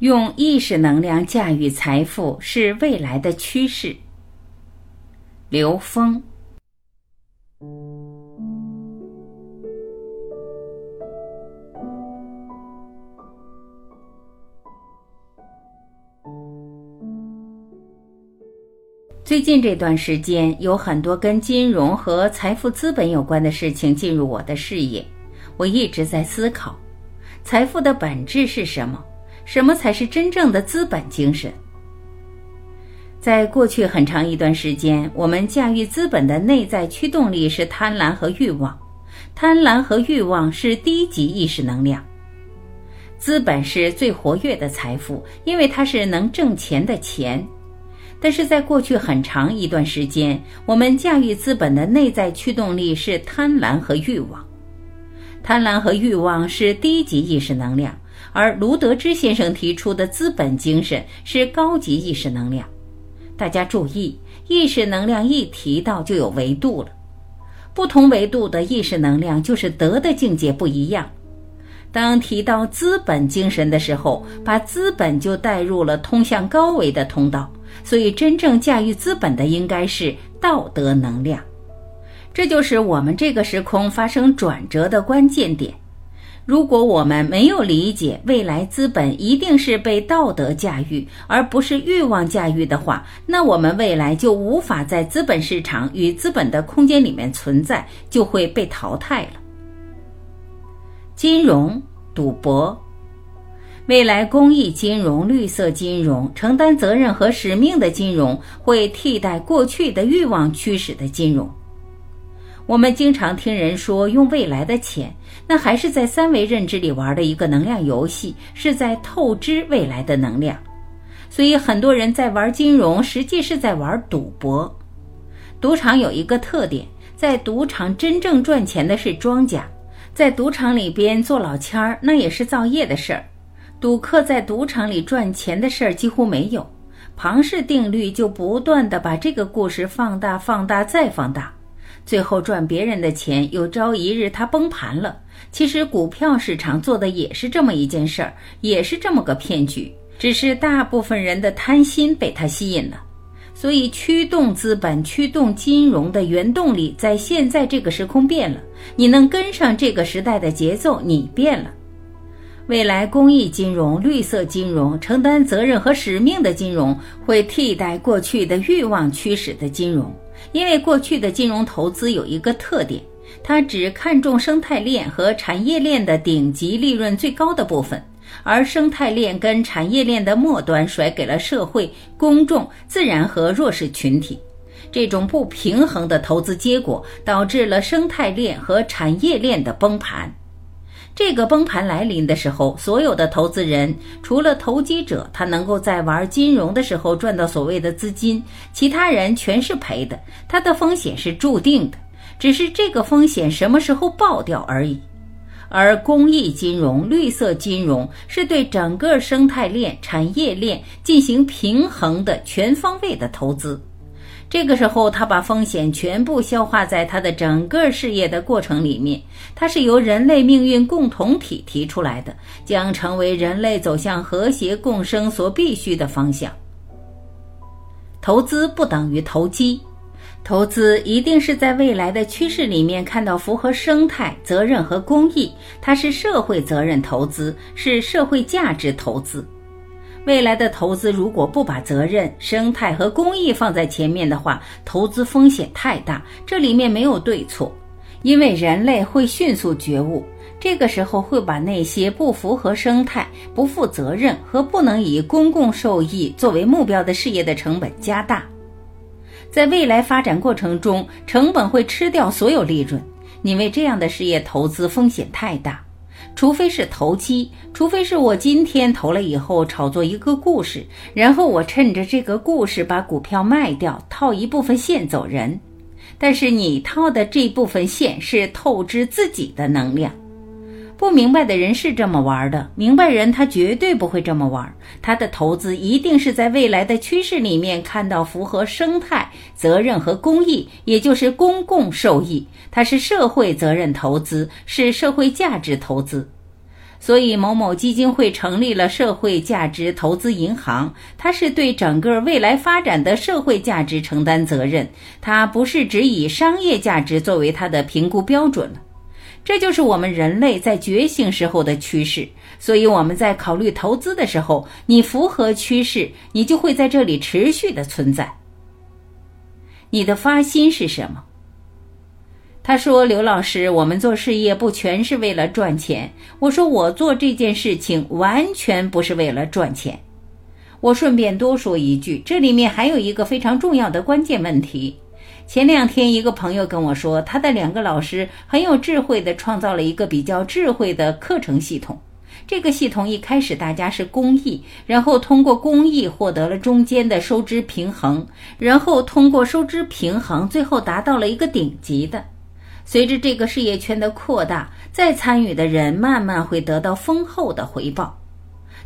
用意识能量驾驭财富是未来的趋势。刘峰。最近这段时间，有很多跟金融和财富资本有关的事情进入我的视野。我一直在思考，财富的本质是什么？什么才是真正的资本精神？在过去很长一段时间，我们驾驭资本的内在驱动力是贪婪和欲望。贪婪和欲望是低级意识能量。资本是最活跃的财富，因为它是能挣钱的钱。但是在过去很长一段时间，我们驾驭资本的内在驱动力是贪婪和欲望。贪婪和欲望是低级意识能量，而卢德之先生提出的资本精神是高级意识能量。大家注意，意识能量一提到就有维度了，不同维度的意识能量就是德的境界不一样。当提到资本精神的时候，把资本就带入了通向高维的通道。所以，真正驾驭资本的应该是道德能量，这就是我们这个时空发生转折的关键点。如果我们没有理解未来资本一定是被道德驾驭，而不是欲望驾驭的话，那我们未来就无法在资本市场与资本的空间里面存在，就会被淘汰了。金融赌博。未来公益金融、绿色金融、承担责任和使命的金融会替代过去的欲望驱使的金融。我们经常听人说用未来的钱，那还是在三维认知里玩的一个能量游戏，是在透支未来的能量。所以很多人在玩金融，实际是在玩赌博。赌场有一个特点，在赌场真正赚钱的是庄家，在赌场里边做老千儿，那也是造业的事儿。赌客在赌场里赚钱的事儿几乎没有，庞氏定律就不断的把这个故事放大、放大再放大，最后赚别人的钱，有朝一日他崩盘了。其实股票市场做的也是这么一件事儿，也是这么个骗局，只是大部分人的贪心被他吸引了。所以驱动资本、驱动金融的原动力在现在这个时空变了，你能跟上这个时代的节奏，你变了。未来公益金融、绿色金融、承担责任和使命的金融会替代过去的欲望驱使的金融，因为过去的金融投资有一个特点，它只看重生态链和产业链的顶级利润最高的部分，而生态链跟产业链的末端甩给了社会、公众、自然和弱势群体。这种不平衡的投资结果导致了生态链和产业链的崩盘。这个崩盘来临的时候，所有的投资人除了投机者，他能够在玩金融的时候赚到所谓的资金，其他人全是赔的。他的风险是注定的，只是这个风险什么时候爆掉而已。而公益金融、绿色金融是对整个生态链、产业链进行平衡的全方位的投资。这个时候，他把风险全部消化在他的整个事业的过程里面。它是由人类命运共同体提出来的，将成为人类走向和谐共生所必须的方向。投资不等于投机，投资一定是在未来的趋势里面看到符合生态责任和公益，它是社会责任投资，是社会价值投资。未来的投资如果不把责任、生态和公益放在前面的话，投资风险太大。这里面没有对错，因为人类会迅速觉悟，这个时候会把那些不符合生态、不负责任和不能以公共受益作为目标的事业的成本加大。在未来发展过程中，成本会吃掉所有利润。你为这样的事业投资风险太大。除非是投机，除非是我今天投了以后炒作一个故事，然后我趁着这个故事把股票卖掉，套一部分现走人。但是你套的这部分线是透支自己的能量。不明白的人是这么玩的，明白人他绝对不会这么玩。他的投资一定是在未来的趋势里面看到符合生态责任和公益，也就是公共受益。它是社会责任投资，是社会价值投资。所以某某基金会成立了社会价值投资银行，它是对整个未来发展的社会价值承担责任，它不是只以商业价值作为它的评估标准。这就是我们人类在觉醒时候的趋势。所以我们在考虑投资的时候，你符合趋势，你就会在这里持续的存在。你的发心是什么？他说：“刘老师，我们做事业不全是为了赚钱。”我说：“我做这件事情完全不是为了赚钱。”我顺便多说一句，这里面还有一个非常重要的关键问题。前两天，一个朋友跟我说，他的两个老师很有智慧的创造了一个比较智慧的课程系统。这个系统一开始大家是公益，然后通过公益获得了中间的收支平衡，然后通过收支平衡，最后达到了一个顶级的。随着这个事业圈的扩大，再参与的人慢慢会得到丰厚的回报，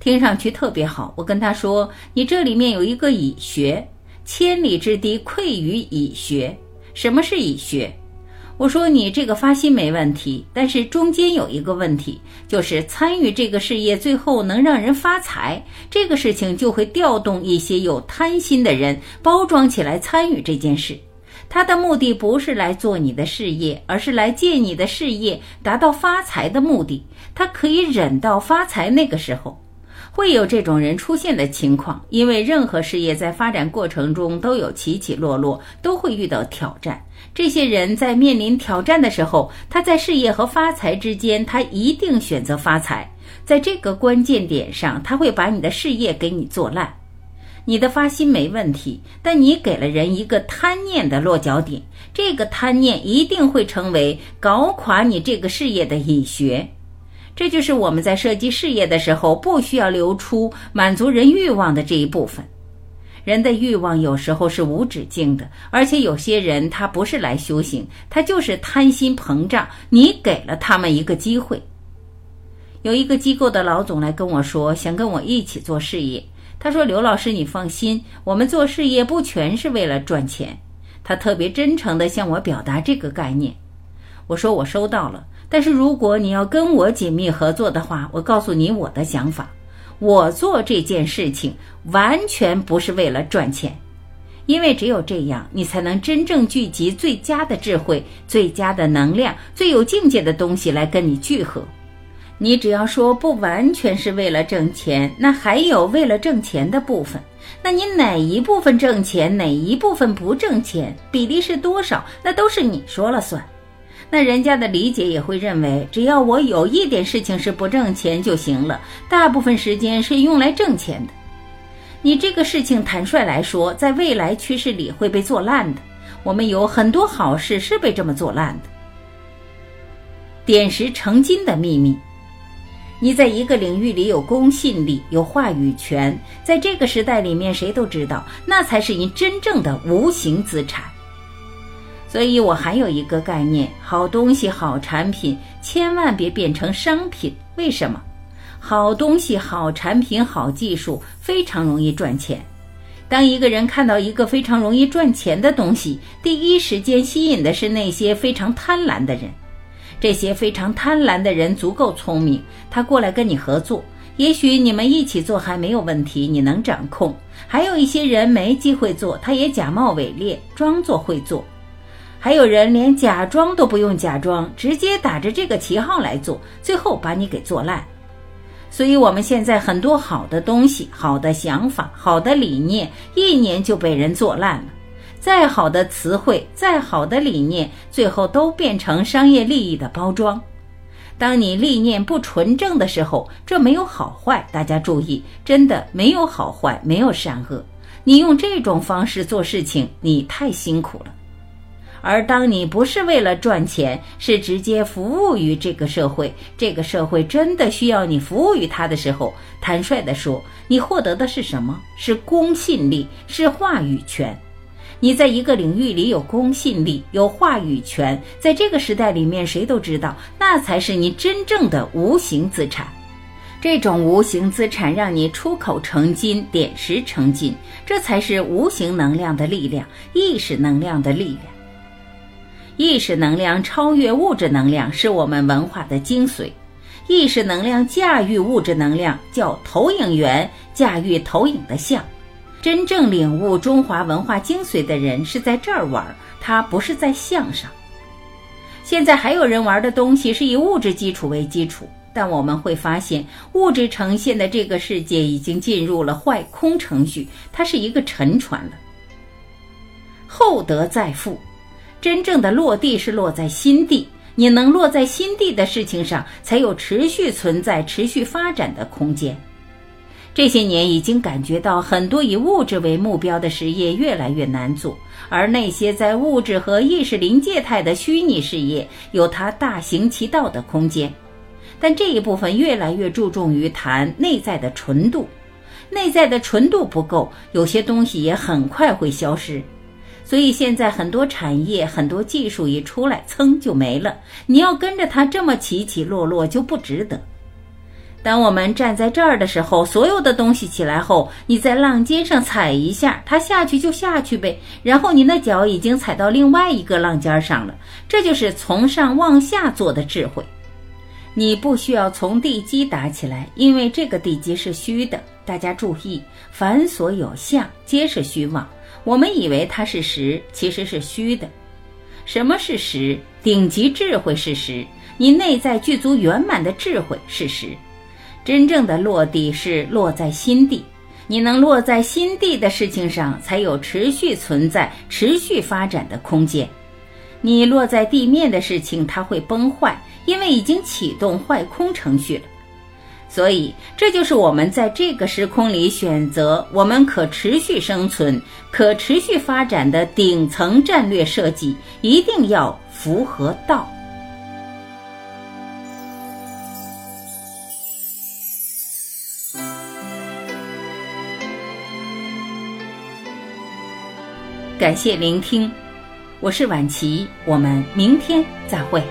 听上去特别好。我跟他说：“你这里面有一个乙学，千里之堤溃于蚁穴。什么是蚁穴？”我说你这个发心没问题，但是中间有一个问题，就是参与这个事业最后能让人发财，这个事情就会调动一些有贪心的人包装起来参与这件事。他的目的不是来做你的事业，而是来借你的事业达到发财的目的。他可以忍到发财那个时候。会有这种人出现的情况，因为任何事业在发展过程中都有起起落落，都会遇到挑战。这些人在面临挑战的时候，他在事业和发财之间，他一定选择发财。在这个关键点上，他会把你的事业给你做烂。你的发心没问题，但你给了人一个贪念的落脚点，这个贪念一定会成为搞垮你这个事业的蚁穴。这就是我们在设计事业的时候，不需要留出满足人欲望的这一部分。人的欲望有时候是无止境的，而且有些人他不是来修行，他就是贪心膨胀。你给了他们一个机会。有一个机构的老总来跟我说，想跟我一起做事业。他说：“刘老师，你放心，我们做事业不全是为了赚钱。”他特别真诚地向我表达这个概念。我说：“我收到了。”但是如果你要跟我紧密合作的话，我告诉你我的想法。我做这件事情完全不是为了赚钱，因为只有这样，你才能真正聚集最佳的智慧、最佳的能量、最有境界的东西来跟你聚合。你只要说不完全是为了挣钱，那还有为了挣钱的部分。那你哪一部分挣钱，哪一部分不挣钱，比例是多少，那都是你说了算。那人家的理解也会认为，只要我有一点事情是不挣钱就行了，大部分时间是用来挣钱的。你这个事情，坦率来说，在未来趋势里会被做烂的。我们有很多好事是被这么做烂的。点石成金的秘密，你在一个领域里有公信力、有话语权，在这个时代里面，谁都知道，那才是你真正的无形资产。所以我还有一个概念：好东西、好产品，千万别变成商品。为什么？好东西、好产品、好技术非常容易赚钱。当一个人看到一个非常容易赚钱的东西，第一时间吸引的是那些非常贪婪的人。这些非常贪婪的人足够聪明，他过来跟你合作，也许你们一起做还没有问题，你能掌控。还有一些人没机会做，他也假冒伪劣，装作会做。还有人连假装都不用假装，直接打着这个旗号来做，最后把你给做烂。所以，我们现在很多好的东西、好的想法、好的理念，一年就被人做烂了。再好的词汇、再好的理念，最后都变成商业利益的包装。当你理念不纯正的时候，这没有好坏，大家注意，真的没有好坏，没有善恶。你用这种方式做事情，你太辛苦了。而当你不是为了赚钱，是直接服务于这个社会，这个社会真的需要你服务于他的时候，坦率地说，你获得的是什么？是公信力，是话语权。你在一个领域里有公信力，有话语权，在这个时代里面，谁都知道，那才是你真正的无形资产。这种无形资产让你出口成金，点石成金，这才是无形能量的力量，意识能量的力量。意识能量超越物质能量，是我们文化的精髓。意识能量驾驭物质能量，叫投影源驾驭投影的像。真正领悟中华文化精髓的人是在这儿玩，他不是在相上。现在还有人玩的东西是以物质基础为基础，但我们会发现，物质呈现的这个世界已经进入了坏空程序，它是一个沉船了。厚德载富，真正的落地是落在心地。你能落在心地的事情上，才有持续存在、持续发展的空间。这些年已经感觉到，很多以物质为目标的事业越来越难做，而那些在物质和意识临界态的虚拟事业，有它大行其道的空间。但这一部分越来越注重于谈内在的纯度，内在的纯度不够，有些东西也很快会消失。所以现在很多产业、很多技术一出来，噌就没了。你要跟着它这么起起落落，就不值得。当我们站在这儿的时候，所有的东西起来后，你在浪尖上踩一下，它下去就下去呗。然后你的脚已经踩到另外一个浪尖上了。这就是从上往下做的智慧。你不需要从地基打起来，因为这个地基是虚的。大家注意，凡所有相，皆是虚妄。我们以为它是实，其实是虚的。什么是实？顶级智慧是实，你内在具足圆满的智慧是实。真正的落地是落在心地，你能落在心地的事情上，才有持续存在、持续发展的空间。你落在地面的事情，它会崩坏，因为已经启动坏空程序了。所以，这就是我们在这个时空里选择我们可持续生存、可持续发展的顶层战略设计，一定要符合道。感谢聆听，我是晚琪，我们明天再会。